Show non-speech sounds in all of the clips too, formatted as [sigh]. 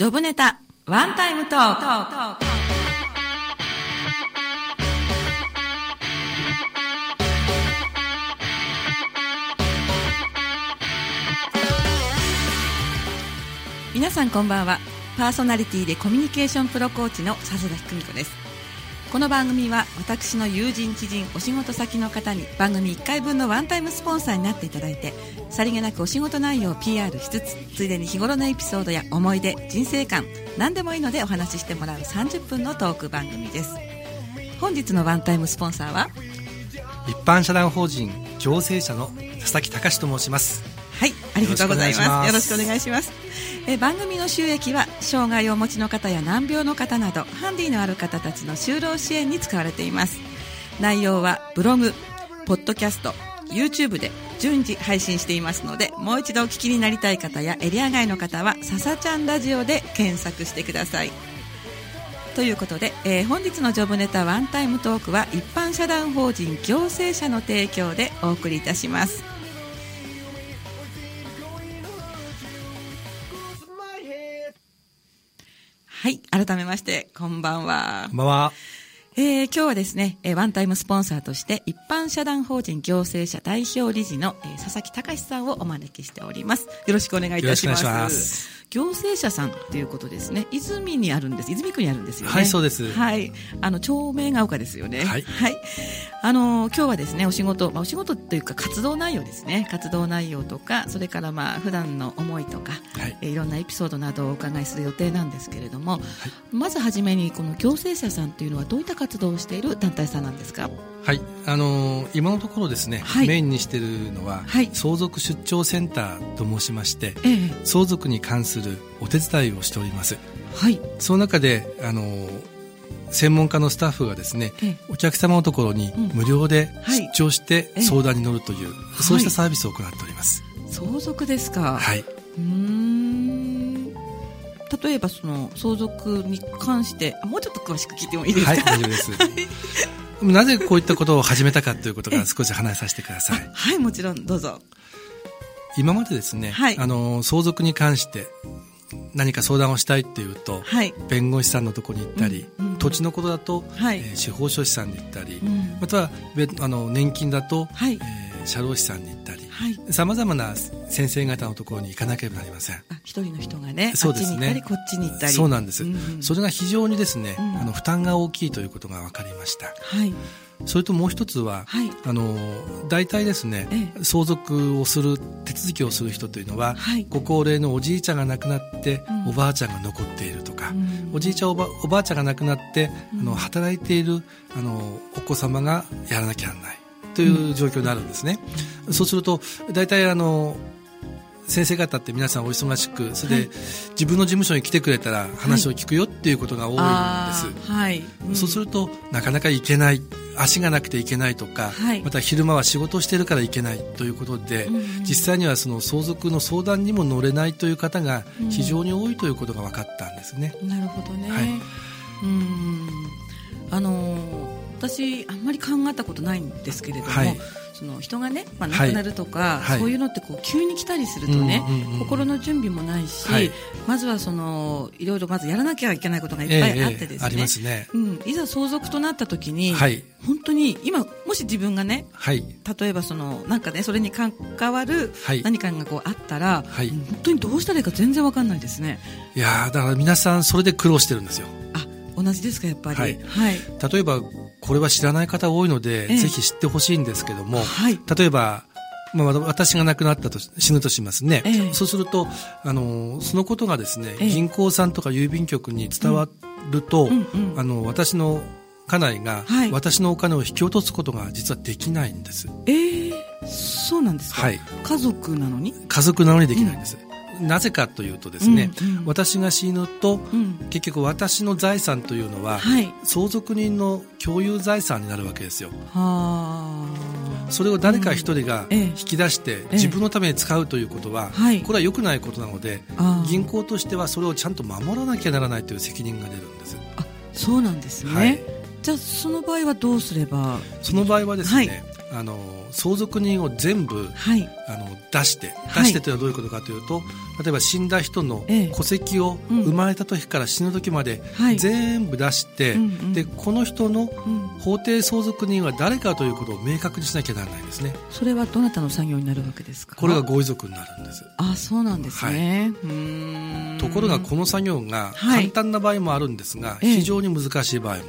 ジョブネタワンタイムトーク。皆さんこんばんは。パーソナリティでコミュニケーションプロコーチの笹崎久美子です。この番組は私の友人知人お仕事先の方に番組1回分のワンタイムスポンサーになっていただいてさりげなくお仕事内容を PR しつつついでに日頃のエピソードや思い出人生観何でもいいのでお話ししてもらう30分のトーク番組です。本日のワンタイムスポンサーは？一般社団法人行政者の佐々木隆と申します。はいありがとうございます。よろしくお願いしますえ番組の収益は障害をお持ちの方や難病の方などハンディのある方たちの就労支援に使われています。内容はブログポッドキャスト YouTube で順次配信していますのでもう一度お聞きになりたい方やエリア外の方は「ささちゃんラジオ」で検索してください。ということで、えー、本日のジョブネタワンタイムトークは一般社団法人行政者の提供でお送りいたします。はい改めましてこんばんは。こんばんは。えー、今日はですね、えー、ワンタイムスポンサーとして一般社団法人行政者代表理事の、えー、佐々木隆さんをお招きしております。よろしくお願いいたします行政者さんということですね。泉にあるんです。泉区にあるんですよね。はいそうです。はい。あの町名が丘ですよね。はい、はい、あの今日はですねお仕事、まあ、お仕事というか活動内容ですね。活動内容とかそれからまあ普段の思いとか、はい。えー、いろんなエピソードなどをお伺いする予定なんですけれども、はい、まずはじめにこの行政者さんというのはどういった活動をしている団体さんなんですか？はい。あのー、今のところですね、はい、メインにしているのは、はい、相続出張センターと申しまして、ええ、相続に関するお手伝いをしております、はい、その中であのー、専門家のスタッフがですね、ええ、お客様のところに無料で出張して相談に乗るという、はい、そうしたサービスを行っております、相続ですか。はい。うん。例えばその相続に関してもうちょっと詳しく聞いてもいいですか？はい大丈夫です [laughs] なぜこういったことを始めたかということから少し話させてください。はい、もちろん、どうぞ。今までですね、はい、あの、相続に関して何か相談をしたいっていうと、はい、弁護士さんのところに行ったり、うんうん、土地のことだと、はい、えー、司法書士さんに行ったり、うん、またはあの年金だと、はい、えー、社労士さんに行ったり、さまざまな先生方のところに行かなければなりません。一人の人がねそうですね。こっちに行ったり。そうなんです、うんうん、それが非常にですね、うん、あの負担が大きいということが分かりました、はい。それともう一つは、はい、あの大体ですね、ええ、相続をする手続きをする人というのは、はい、ご高齢のおじいちゃんが亡くなって、うん、おばあちゃんが残っているとか、うん、おじいちゃんおばおばあちゃんが亡くなって、うん、あの働いているあのお子様がやらなきゃならないという状況になるんですね。そうすると大体あの先生方って皆さんお忙しくそれで、自分の事務所に来てくれたら話を聞くよっていうことが多いんです、はい。うん、そうするとなかなか行けない足がなくていけないとか、はい、また昼間は仕事をしているから行けないということで、うん、実際にはその相続の相談にも乗れないという方が非常に多いということが分かったんですね。うん、なるほどね、はい、うん。あの私あんまり考えたことないんですけれども、はい。その人がね、まあ、亡くなるとか、はい、そういうのってこう急に来たりするとね、うんうんうん、心の準備もないし、はい、まずはそのいろいろまずやらなきゃいけないことがいっぱいあってですね、えーえー、ね。うん、いざ相続となった時に、はい、本当に今もし自分がね、はい、例えばそのなんかねそれに関わる何かがこうあったら、はい、本当にどうしたらいいか全然わかんないですね。いやだから皆さんそれで苦労してるんですよ。あ同じですかやっぱり、はい、はい、例えばこれは知らない方多いので、えぜひ知ってほしいんですけども、はい、例えばまあ、私が亡くなったと死ぬとしますね、えそうするとあのそのことがですね、え、銀行さんとか郵便局に伝わると、うんうんうん、あの私の家内が、私のお金を引き落とすことが実はできないんです。えー、そうなんですか、はい、家族なのに？家族なのにできないんです。うんなぜかというとですね、うんうん、私が死ぬと、うん、結局私の財産というのは、はい、相続人の共有財産になるわけですよ。それを誰か一人が引き出して自分のために使うということは、これは良くないことなので、銀行としてはそれをちゃんと守らなきゃならないという責任が出るんです。あそうなんですね、はい、じゃあその場合はどうすれば？その場合はですね、ああの相続人を全部、はい、あの出して出してというのはどういうことかというと、例えば死んだ人の戸籍を生まれた時から死ぬ時まで全部出して、でこの人の法定相続人は誰かということを明確にしなきゃならないですね。それはどなたの作業になるわけですか？これがご遺族になるんです。あ、そうなんですね。はい、ところがこの作業が簡単な場合もあるんですが、非常に難しい場合も。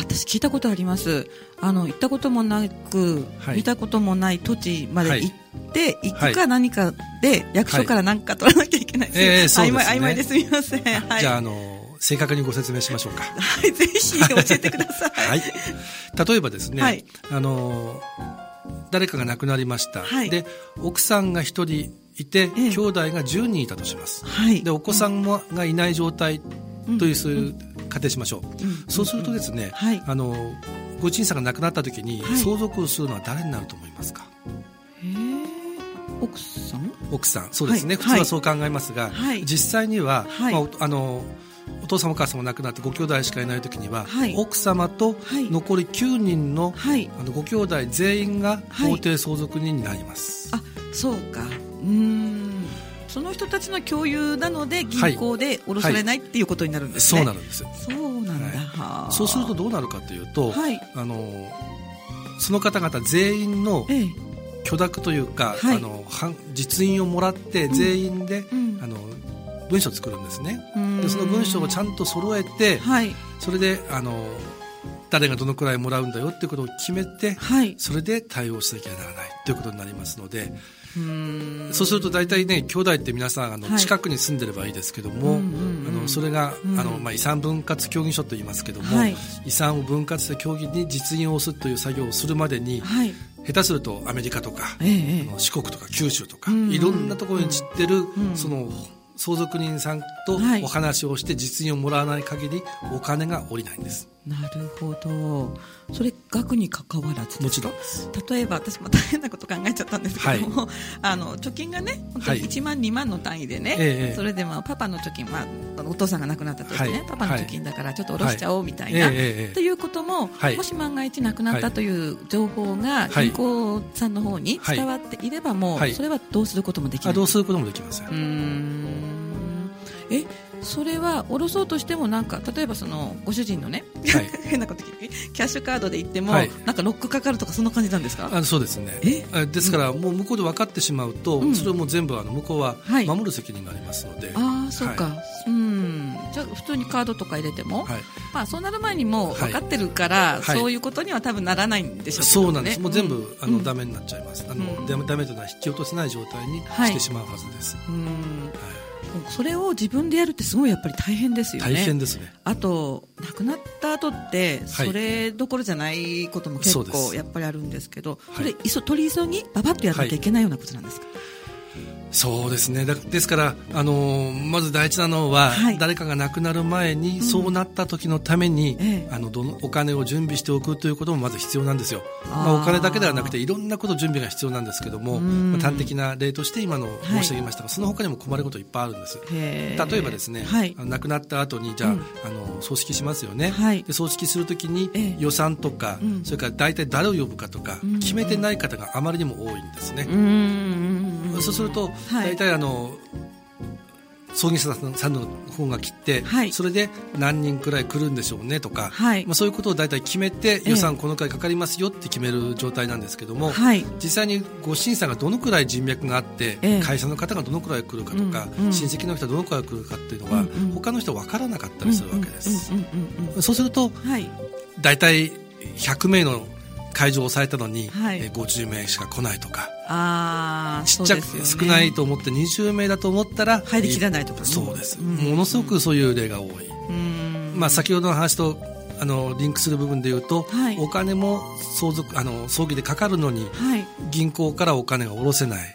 私聞いたことあります。あの行ったこともなく、はい、見たこともない土地まで行って、行くか何かで役所から何か取らなきゃいけない、はい、えー、そうですね、曖昧ですみません、はい、じゃああの正確にご説明しましょうか。はいぜひ教えてください、[laughs] はい、例えばですね、はい、あの誰かが亡くなりました、はい、で奥さんが一人いて、ええ、兄弟が10人いたとします、はい、でお子さんもがいない状態という、そういう仮定しましょう、そうするとですね、あのご陳さんが亡くなった時に、相続をするのは誰になると思いますか？奥さん？奥さん。そうですね、普通はそう考えますが、実際には、まあ、あのお父様お母様亡くなってご兄弟しかいない時には、はい、奥様と残り9人の,、あのご兄弟全員が法定相続人になります、あそうか。うんその人たちの共有なので銀行で下ろされない、っていうことになるんですね。そうなんです。そうなんだ、はい、そうするとどうなるかというと、はい、あのその方々全員の許諾というか、あの実印をもらって全員で、うん、あの文章を作るんですね。でその文章をちゃんと揃えて、それであの誰がどのくらいもらうんだよっていうことを決めて、それで対応しなきゃならないということになりますので。そうすると大体ね兄弟って皆さんあの、近くに住んでればいいですけども、あのそれが、あのまあ、遺産分割協議書と言いますけども、はい、遺産を分割した協議に実印を押すという作業をするまでに、はい、下手するとアメリカとか、ええ、あの四国とか九州とか、いろんなところに散ってる、その相続人さんとお話をして実印をもらわない限りお金が下りないんです。なるほど。それ額に関わらずもちろん。例えば私も大変なこと考えちゃったんですけども、はい、あの貯金がね本当に1万、はい、2万の単位でね、えそれでまあパパの貯金、まあ、お父さんが亡くなった時ね、はい、パパの貯金だからちょっと下ろしちゃおうみたいな、えということも、もし万が一亡くなったという情報が銀行さんの方に伝わっていればもう、それはどうすることもできない。どうすることもできません。えそれは下ろそうとしてもなんか例えばそのご主人のね、はい、[laughs] 変なことキャッシュカードで行っても、はい、なんかロックかかるとかそんな感じなんですか？あそうですね。え？ですから、もう向こうで分かってしまうと、うん、それをもう全部あの向こうは守る責任がありますので、ああそうか、うん。じゃあ普通にカードとか入れても、まあ、そうなる前にもう分かってるから、そういうことには多分ならないんでしょうね、そうなんです。もう全部、うん、あのダメになっちゃいます、あのうん、ダメというのは引き落とせない状態にしてしまうはずです、うん。はいそれを自分でやるってすごいやっぱり大変ですよね。大変ですね。あと亡くなった後ってそれどころじゃないことも結構やっぱりあるんですけど、それ取り急ぎばばっとやらなきゃいけないようなことなんですか？はいそうですね。ですから、あのまず第一なのは、はい、誰かが亡くなる前に、うん、そうなった時のために、ええ、あのどのお金を準備しておくということもまず必要なんですよ、まあ、お金だけではなくていろんなこと準備が必要なんですけども、まあ、端的な例として今の申し上げましたが、はい、その他にも困ることいっぱいあるんです。例えばですね、はい、亡くなった後にじゃあうん、あの葬式しますよね、で葬式するときに予算とか、うん、それから大体誰を呼ぶかとか、決めてない方があまりにも多いんですね。そうすると、大体あの葬儀社さんの方が切って、はい、それで何人くらい来るんでしょうねとか、はい、まあ、そういうことを大体決めて予算このくらいかかりますよって決める状態なんですけども、はい、実際にご審査がどのくらい人脈があって、会社の方がどのくらい来るかとか、うんうん、親戚の人がどのくらい来るかっていうのは、うんうん、他の人は分からなかったりするわけです。そうすると、大体100名の会場を抑えたのに、はい、え50名しか来ないとか。あちっちゃく、ね、少ないと思って20名だと思ったら入りきらないとか、ね、そうです、うん、ものすごくそういう例が多い、まあ、先ほどの話とあのリンクする部分でいうと、はい、お金も相続あの葬儀でかかるのに、はい、銀行からお金が下ろせない、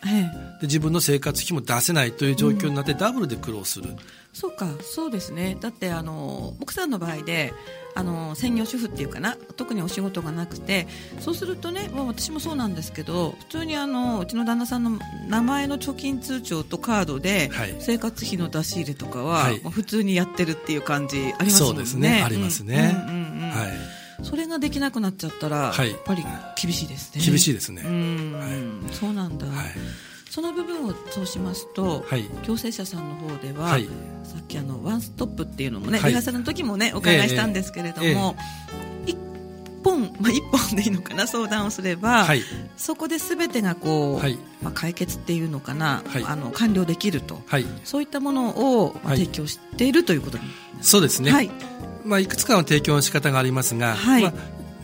で自分の生活費も出せないという状況になって、ダブルで苦労する。そうかそうですね。だってあの奥さんの場合であの専業主婦っていうかな特にお仕事がなくてそうするとね、まあ、私もそうなんですけど普通にあのうちの旦那さんの名前の貯金通帳とカードで、生活費の出し入れとかは、はい、普通にやってるっていう感じありますもんね。そうですね。ありますね。うんうんうん、はい。それができなくなっちゃったら、はい、やっぱり厳しいですね。厳しいですね。はい、そうなんだ、はいその部分をそうしますと、はい、共生者さんの方では、はい、さっきあのワンストップっていうのもね、はい、リハーサルの時もねお伺いしたんですけれども、一、えー、本、まあ、一本でいいのかな相談をすれば、はい、そこで全てがこう、まあ、解決っていうのかな、あの完了できると、そういったものを、まあ、提供しているということにそうですね、はい。まあ、いくつかの提供の仕方がありますが、はい。まあ、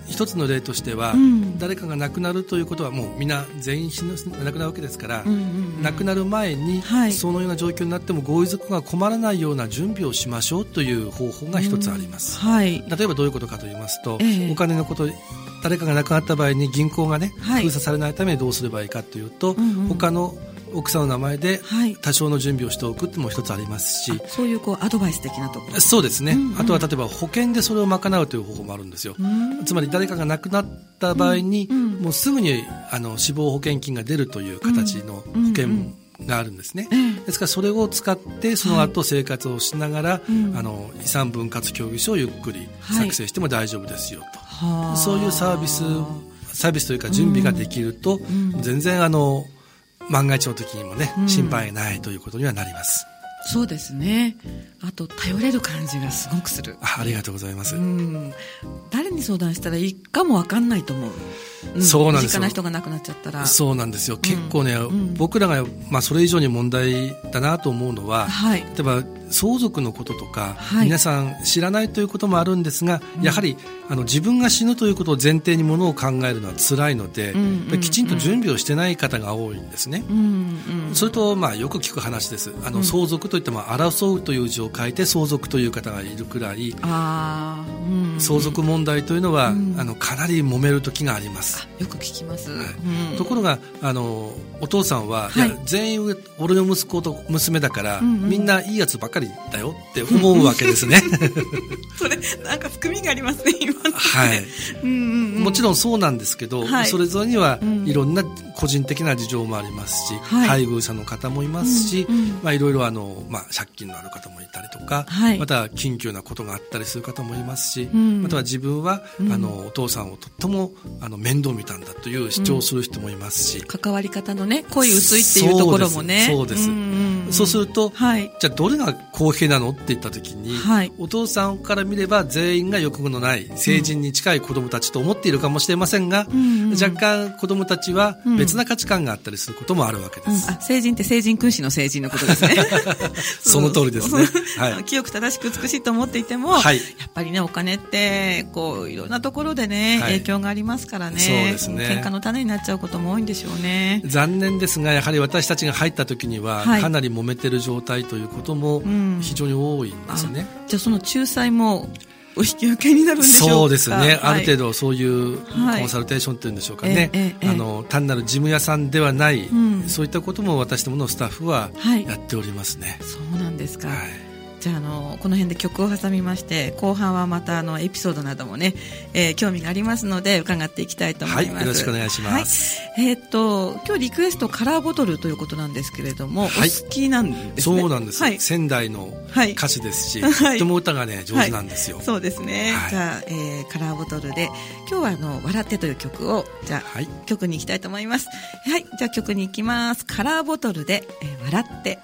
一つの例としては、うん、誰かが亡くなるということはもうみんな全員死ぬ亡くなるわけですから、うんうんうん、亡くなる前に、はい、そのような状況になってもご遺族が困らないような準備をしましょうという方法が一つあります、うん。はい、例えばどういうことかと言いますと、えー、お金のこと誰かが亡くなった場合に銀行がね、はい、封鎖されないためにどうすればいいかというと、うんうん、他の奥さんの名前で多少の準備をしておくっても一つありますし、はい、そういうこうアドバイス的なとこ。ろそうですね、うんうん、あとは例えば保険でそれを賄うという方法もあるんですよ、つまり誰かが亡くなった場合に、うんうん、もうすぐにあの死亡保険金が出るという形の保険があるんですね、ですからそれを使ってその後生活をしながら、はい、あの遺産分割協議書をゆっくり作成しても大丈夫ですよと、はい、そういうサービスサービスというか準備ができると、全然あの万が一の時にもね、心配ないということにはなります。そうですね。あと頼れる感じがすごくする。あありがとうございます。誰に相談したらいいかもわかんないと思う。うん、そうなんですよ。人が亡くなっちゃったら。そうなんですよ。結構ね、うん、僕らがまあそれ以上に問題だなと思うのは、はい、例えば相続のこととか、はい、皆さん知らないということもあるんですが、やはりあの自分が死ぬということを前提にものを考えるのは辛いので、うんうん、きちんと準備をしてない方が多いんですね。うんうん、それとまあよく聞く話です。あの相続といっても争うという字を書いて相続という方がいるくらい、あうんうん、相続問題というのは、うん、あのかなり揉める時があります。よく聞きます。はい。うん、ところがあのお父さんは、はい、いや全員俺の息子と娘だから、うんうん、みんないいやつばっかりだよって思うわけですね。[laughs] それなんか含みがありますね今はい、うんうんうん、もちろんそうなんですけど、はい、それぞれにはいろんな個人的な事情もありますし、はい、配偶者の方もいますし、うんうん、まあいろいろあのまあ借金のある方もいたりとか、はい、また緊急なことがあったりする方もいますし、うん、または自分は、うん、あのお父さんをとってもあの面倒見たんだという主張する人もいますし、関わり方のね濃い薄いっていうところもね。そうです。そうすると、はい、じゃあどれが公平なのって言った時に、はい、お父さんから見れば全員が欲望のない成人に近い子供たちと思っているかもしれませんが、うん若干子供たちは別な価値観があったりすることもあるわけです。うん、あ成人って成人君子の成人のことですね。その通りですね。はい、清く正しく美しいと思っていても、はい、やっぱりねお金ってこういろんなところでね、影響がありますからね。そうですね。喧嘩の種になっちゃうことも多いんでしょうね。残念ですがやはり私たちが入った時には、かなり揉めてる状態ということも非常に多いんですね。うん、じゃあその仲裁もお引き受けになるんでしょうか？そうですね、はい、ある程度そういうコンサルテーションっていうんでしょうかね、はい、あの単なる事務屋さんではない、うん、そういったことも私どものスタッフはやっておりますね。そうなんですか、はいじゃああのこの辺で曲を挟みまして後半はまたあのエピソードなどもね、えー、興味がありますので伺っていきたいと思います、はい、よろしくお願いします、はい、えー、っと今日リクエストカラーボトルということなんですけれども、はい、お好きなんですね。そうなんです、はい、仙台の歌手ですし、はい、とても歌がね上手なんですよ、そうですね、じゃあ、えー、カラーボトルで今日はあの笑ってという曲をじゃあ、曲に行きたいと思います。はい。じゃあ曲に行きます。カラーボトルで、えー、笑って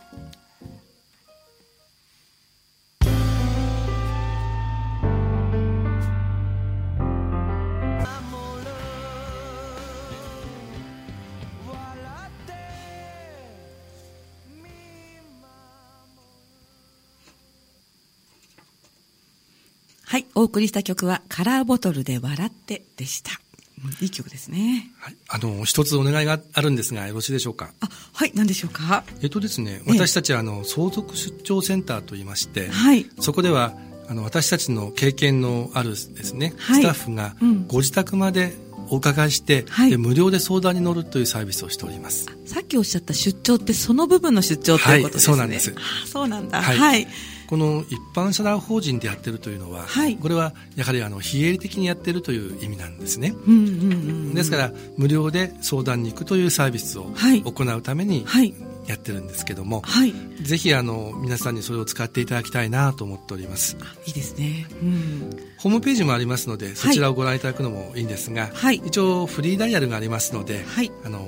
はい、お送りした曲はカラーボトルで笑ってでした。いい曲ですね。はい。あの、一つお願いがあるんですが、よろしいでしょうか？あ、はい、何でしょうか？えっとですね、私たちは、あの、相続出張センターと言いまして、はい。そこでは、あの、私たちの経験のあるですね、はい、スタッフが、ご自宅までお伺いして、はい、無料で相談に乗るというサービスをしておりますさっきおっしゃった出張ってその部分の出張ということですね、はい、そうなんですそうなんだはい、はいこの一般社団法人でやってるというのは、はい、これはやはりあの非営利的にやってるという意味なんですね、うんうんうんうん、ですから無料で相談に行くというサービスを行うためにやってるんですけども、はい、ぜひあの皆さんにそれを使っていただきたいなと思っております。いいですね、うん、ホームページもありますのでそちらをご覧いただくのもいいんですが、はい、一応フリーダイヤルがありますので、はい、あの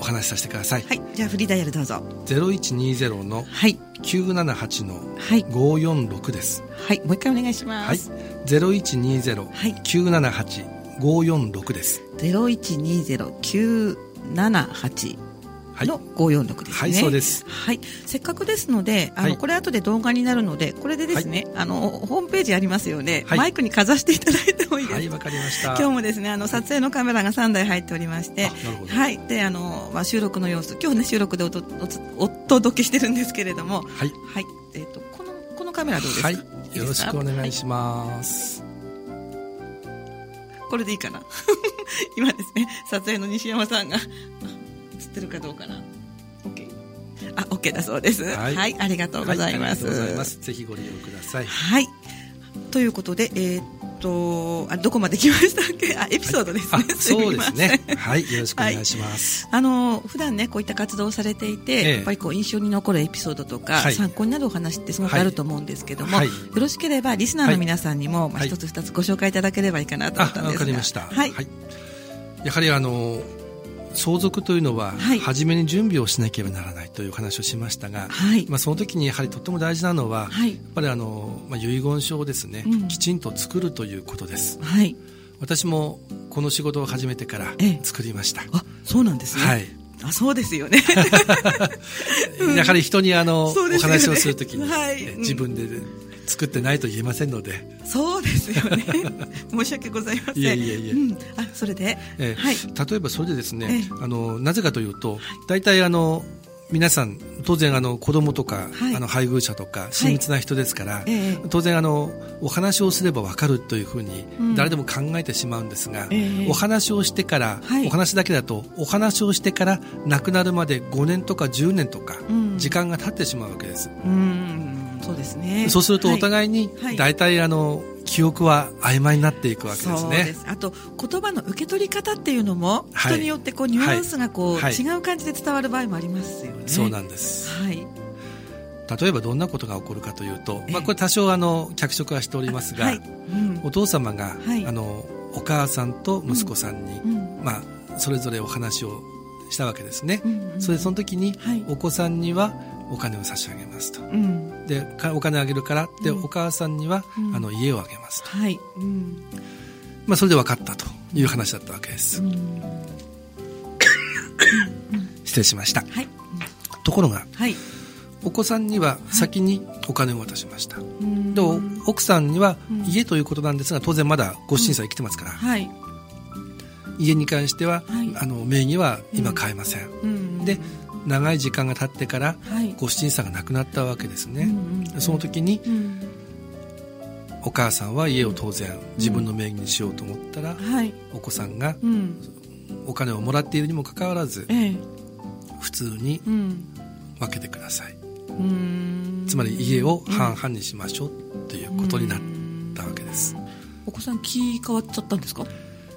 お話しさせてください。はい。じゃあフリーダイヤルどうぞ。0120の978の546です。はい、もう一回お願いします、はい、0120-978-546です。0120-978の546ですね、はい、そうです、はい、せっかくですのであの、はい、これ後で動画になるのでこれでですね、はい、あのホームページありますよね、マイクにかざしていただいてもいいですはいわかりました。今日もですねあの撮影のカメラが3台入っておりましてはい。であの、まあ、収録の様子。今日ね収録でおとお届けしてるんですけれども。はい、はい。えーと、このこのカメラどうですか、はい、よろしくお願いします、これでいいかな？[laughs] 今ですね撮影の西山さんがってるかどうかな。OK あ OK だそうです、はい、はい、ありがとうございます、はい、ぜひご利用ください。はい。ということでえー、っとあどこまで来ましたっけ？あエピソードですね、はい、そうですね。はいよろしくお願いします、あの普段ねこういった活動をされていて、ええ、やっぱりこう印象に残るエピソードとか、参考になるお話ってすごくあると思うんですけども、よろしければリスナーの皆さんにも、まあ、一つ二つご紹介いただければいいかなと思ったんですが。わかりました。はい、やはりあの相続というのは、初めに準備をしなければならないという話をしましたが、はい、まあ、その時にやはりとっても大事なのは、はい、やっぱりあの、まあ、遺言書をですね、うん、きちんと作るということです。はい、私もこの仕事を始めてから作りました。あそうなんですね。はい。あそうですよね。[laughs] やはり人にあの、ね、お話をするときに、はい、自分で作ってないと言えませんので。そうですよね。[laughs] 申し訳ございません。いえいえいえ、うん、あそれで、えー、はい、例えばそれでですね、えー、あのなぜかというと大体あの皆さん当然あの子供とか、はい、あの配偶者とか親密な人ですから、はいえ。ー、当然あのお話をすれば分かるというふうに誰でも考えてしまうんですが、うん、お話をしてから、はい、お話だけだとお話をしてから亡くなるまで5年とか10年とか時間が経ってしまうわけです。うんそうですね。そうするとお互いに大体あの、記憶は曖昧になっていくわけですね。あと言葉の受け取り方っていうのも人によってこうニュアンスがこう、違う感じで伝わる場合もありますよね。そうなんです、はい、例えばどんなことが起こるかというと、まあ、これ多少あの脚色はしておりますが、はい。うん、お父様が、はい、あのお母さんと息子さんに、うん。うん、まあ、それぞれお話をしたわけですね、うんうん、それでその時に、お子さんにはお金を差し上げますと、うん、でお金あげるからで、お母さんには、あの家をあげますと、はい。まあ、それで分かったという話だったわけです、[coughs] 失礼しました、はい、ところが、はい、お子さんには先にお金を渡しました、はい、で奥さんには家ということなんですが当然まだご審査生きてますから、はい、家に関しては、はい、あの名義は今買えません、うん、で長い時間が経ってからご主人さんが亡くなったわけですね、その時に、お母さんは家を当然自分の名義にしようと思ったら、お子さんがお金をもらっているにもかかわらず、普通に分けてください、つまり家を半々にしましょうということになったわけです、お子さん気変わっちゃったんですか？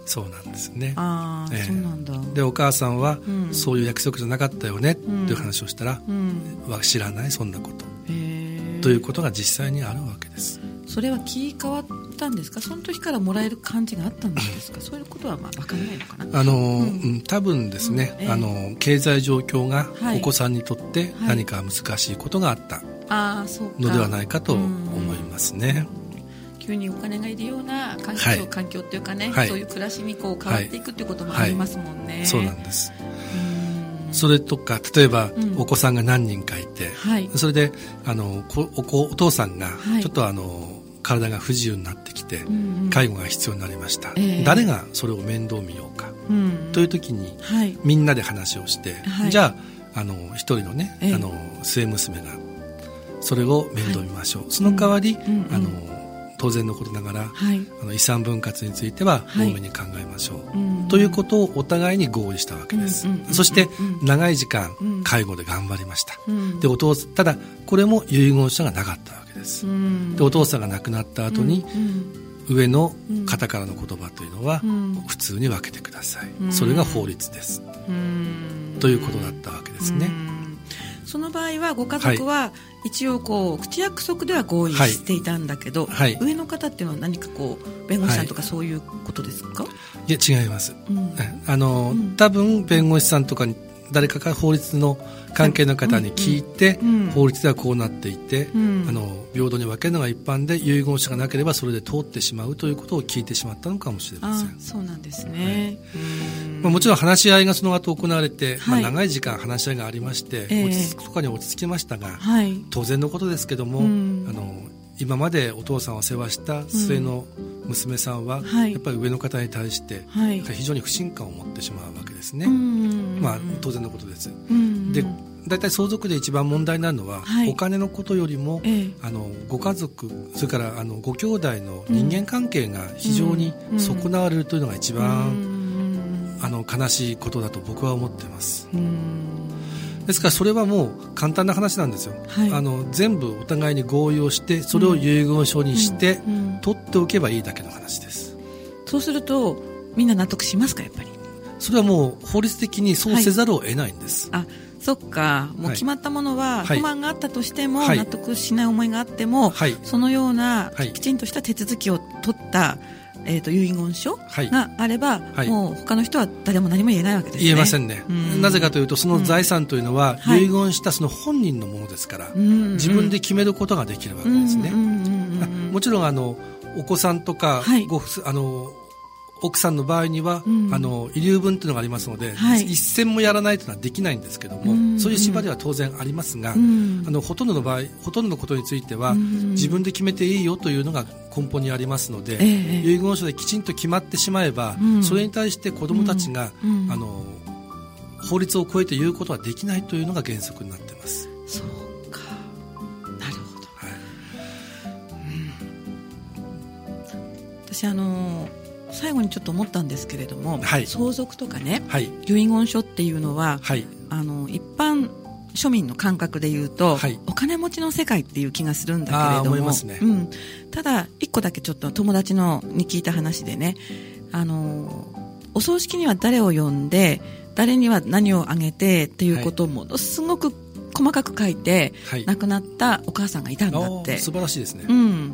そうなんですね。ああ、えー、そうなんだ。でお母さんは、うん、そういう約束じゃなかったよね、うん、っていう話をしたら、うん、は知らないそんなこと。ということが実際にあるわけです。それは気変わったんですか？その時からもらえる感じがあったんですか？そういうことはまあ分からないのかな。あの、うん、多分ですね、えー、あの経済状況がお子さんにとって何か難しいことがあったのではないかと思いますね、急にお金がいるような環境はい、環境っていうかね、はい、そういう暮らしにこう変わっていくっていうこともありますもんね、はい、そうなんです。それとか例えば、お子さんが何人かいて、それであのおお父さんがちょっとあの、体が不自由になってきて、介護が必要になりました、えー、誰がそれを面倒見ようか、うん、という時に、はい、みんなで話をして、はい、じゃああの一人のね、えー、あの末娘がそれを面倒見ましょう、はい、その代わり、うん。うん、あの当然のことながら、はい、あの遺産分割については多めに考えましょう、はい、ということをお互いに合意したわけです、そして長い時間介護で頑張りました、でお父ただこれも遺言書がなかったわけです、でお父さんが亡くなった後に、上の方からの言葉というのは普通に分けてください、それが法律です、ということだったわけですね、その場合はご家族は一応こう口約束では合意していたんだけど、はい、上の方っていうのは何かこう弁護士さんとかそういうことですか、いや違います、うん、あの、うん、多分弁護士さんとかに誰かが法律の関係の方に聞いて、法律ではこうなっていて、あの平等に分けるのが一般で遺言者がなければそれで通ってしまうということを聞いてしまったのかもしれません。そうなんですね、はい、まあ、もちろん話し合いがその後行われて、はい、まあ、長い時間話し合いがありまして、落ち着くとかに落ち着きましたが、はい、当然のことですけども、あの今までお父さんを世話した末の娘さんは、やっぱり上の方に対して、非常に不信感を持ってしまうわけですね、まあ、当然のことです。で大体相続で一番問題になるのは、はい、お金のことよりも、ええ、あのご家族それからあのご兄弟の人間関係が非常に損なわれるというのが一番、うん、あの悲しいことだと僕は思っています。ですからそれはもう簡単な話なんですよ、はい、あの全部お互いに合意をしてそれを遺言書にして、取っておけばいいだけの話です。そうするとみんな納得しますかやっぱり？それはもう法律的にそうせざるを得ないんです、はい、あそっか。もう決まったものは不満があったとしても、納得しない思いがあっても、はい、そのようなきちんとした手続きを取った、えーと、遺言書があれば、はい、もう他の人は誰も何も言えないわけですね。言えませんね、ん。なぜかというとその財産というのは、遺言したその本人のものですから、自分で決めることができるわけですね、もちろんあのお子さんとか、ごあの奥さんの場合には、うん、あの遺留分というのがありますので、はい、一銭もやらないというのはできないんですけども、うんそういう縛りは当然ありますが、うん、あのほとんどの場合ほとんどのことについては、うん、自分で決めていいよというのが根本にありますので、えー、遺言書できちんと決まってしまえば、それに対して子どもたちが、あの法律を超えて言うことはできないというのが原則になっています。そうか。なるほど、はい。私あの最後にちょっと思ったんですけれども、はい、相続とかね、はい、遺言書っていうのは、はい、あの一般庶民の感覚で言うと、はい、お金持ちの世界っていう気がするんだけれども、ね、うん、ただ一個だけちょっと友達のに聞いた話でねあのお葬式には誰を呼んで誰には何をあげてっていうことをものすごく細かく書いて、亡くなったお母さんがいたんだって。素晴らしいですね、うん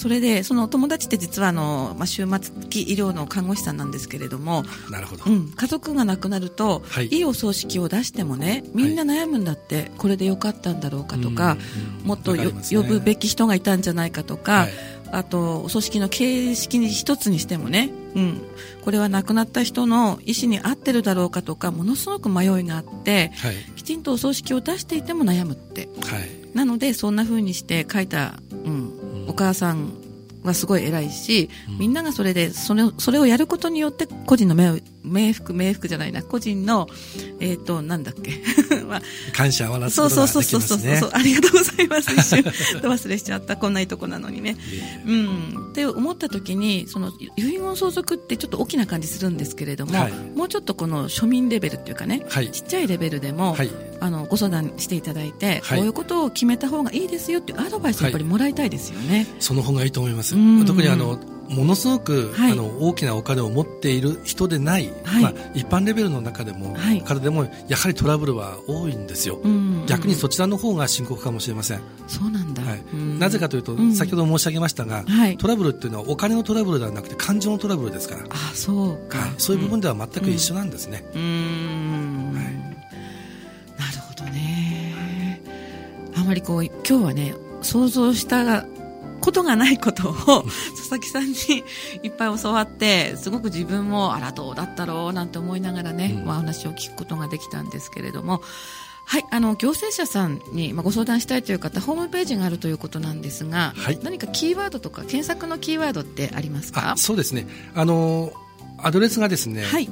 それでその友達って実はあの、まあ、終末期医療の看護師さんなんですけれどもなるほど、うん、家族が亡くなると、はい、いいお葬式を出してもねみんな悩むんだって、はい、これでよかったんだろうかとか、もっと、ね、呼ぶべき人がいたんじゃないかとか、はい、あとお葬式の形式に一つにしてもね、うん、これは亡くなった人の意思に合ってるだろうかとかものすごく迷いがあって、きちんとお葬式を出していても悩むって、なのでそんな風にして書いた、母さんはすごい偉いし、みんながそれでそれをそれをやることによって個人の冥福冥福じゃないな個人のえっ、ー、となんだっけ [laughs] まあ、感謝を表すことができますね。そうそうそうそう [laughs] ありがとうございます一瞬。[laughs] 忘れしちゃったこんないいとこなのにね。うん。って思った時にその遺言相続ってちょっと大きな感じするんですけれども、はい、もうちょっとこの庶民レベルっていうかね、はい、ちっちゃいレベルでも、はい、あのご相談していただいて、こういうことを決めた方がいいですよっていうアドバイスやっぱりもらいたいですよね、その方がいいと思います。特にあのものすごく、はい、あの大きなお金を持っている人でない、はい、まあ、一般レベルの中でも、はい、からでもやはりトラブルは多いんですよ、うん。うん、逆にそちらの方が深刻かもしれません。そうなんだ、はい、なぜかというと、うん、先ほど申し上げましたが、トラブルっていうのはお金のトラブルではなくて感情のトラブルですから。あそうか、そういう部分では全く一緒なんですね、うん、うんまりこう今日はね想像したことがないことを [laughs] 佐々木さんにいっぱい教わってすごく自分もあらどうだったろうなんて思いながらね、うん、まあ、話を聞くことができたんですけれども。はい、あの行政者さんに、まあ、ご相談したいという方ホームページがあるということなんですが、はい、何かキーワードとか検索のキーワードってありますか？そうですね。あのアドレスがですね、はい、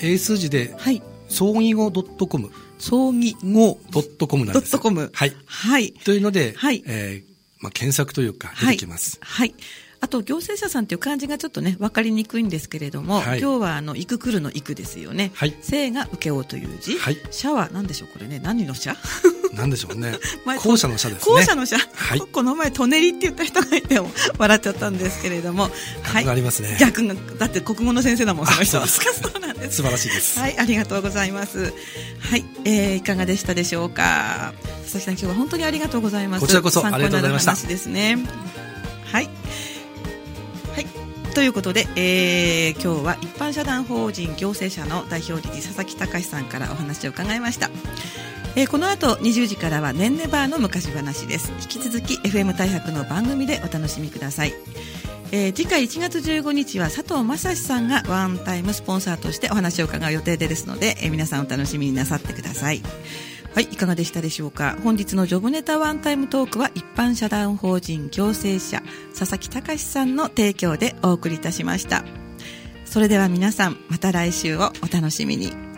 英数字で、はい、葬儀語 .com 葬儀語 .com なんです。.com はい、はい、というので、はいえー、まあ、検索というか出てきます。はい、はいあと行政者さんという漢字がちょっとね分かりにくいんですけれども、はい、今日はあの行く来るの行くですよね。はい。生が請け負うという字。はい。社は何でしょう？これね何の社？なんでしょうね。[laughs] 後者の社ですね。後者の社。はい。この前、トネリって言った人がいて、[laughs] 笑っちゃったんですけれども。はい。ありますね。逆が、だって国語の先生だもん、その人は。そうなんです。素晴らしいです。はい、ありがとうございます。はい、えー、いかがでしたでしょうか。佐々木さん、今日は本当にありがとうございます。こちらこそ、ありがとうございました。ですね。はい。はい。ということで、えー、今日は一般社団法人行政者の代表理事佐々木隆さんからお話を伺いました。えー、この後20時からは「ねんねバー」の昔話です。引き続き FM 大白の番組でお楽しみください、えー、次回1月15日は佐藤正史さんがワンタイムスポンサーとしてお話を伺う予定ですので、えー、皆さんお楽しみになさってください。はい、いかがでしたでしょうか？本日のジョブネタワンタイムトークは一般社団法人行政者佐々木隆さんの提供でお送りいたしました。それでは皆さんまた来週をお楽しみに。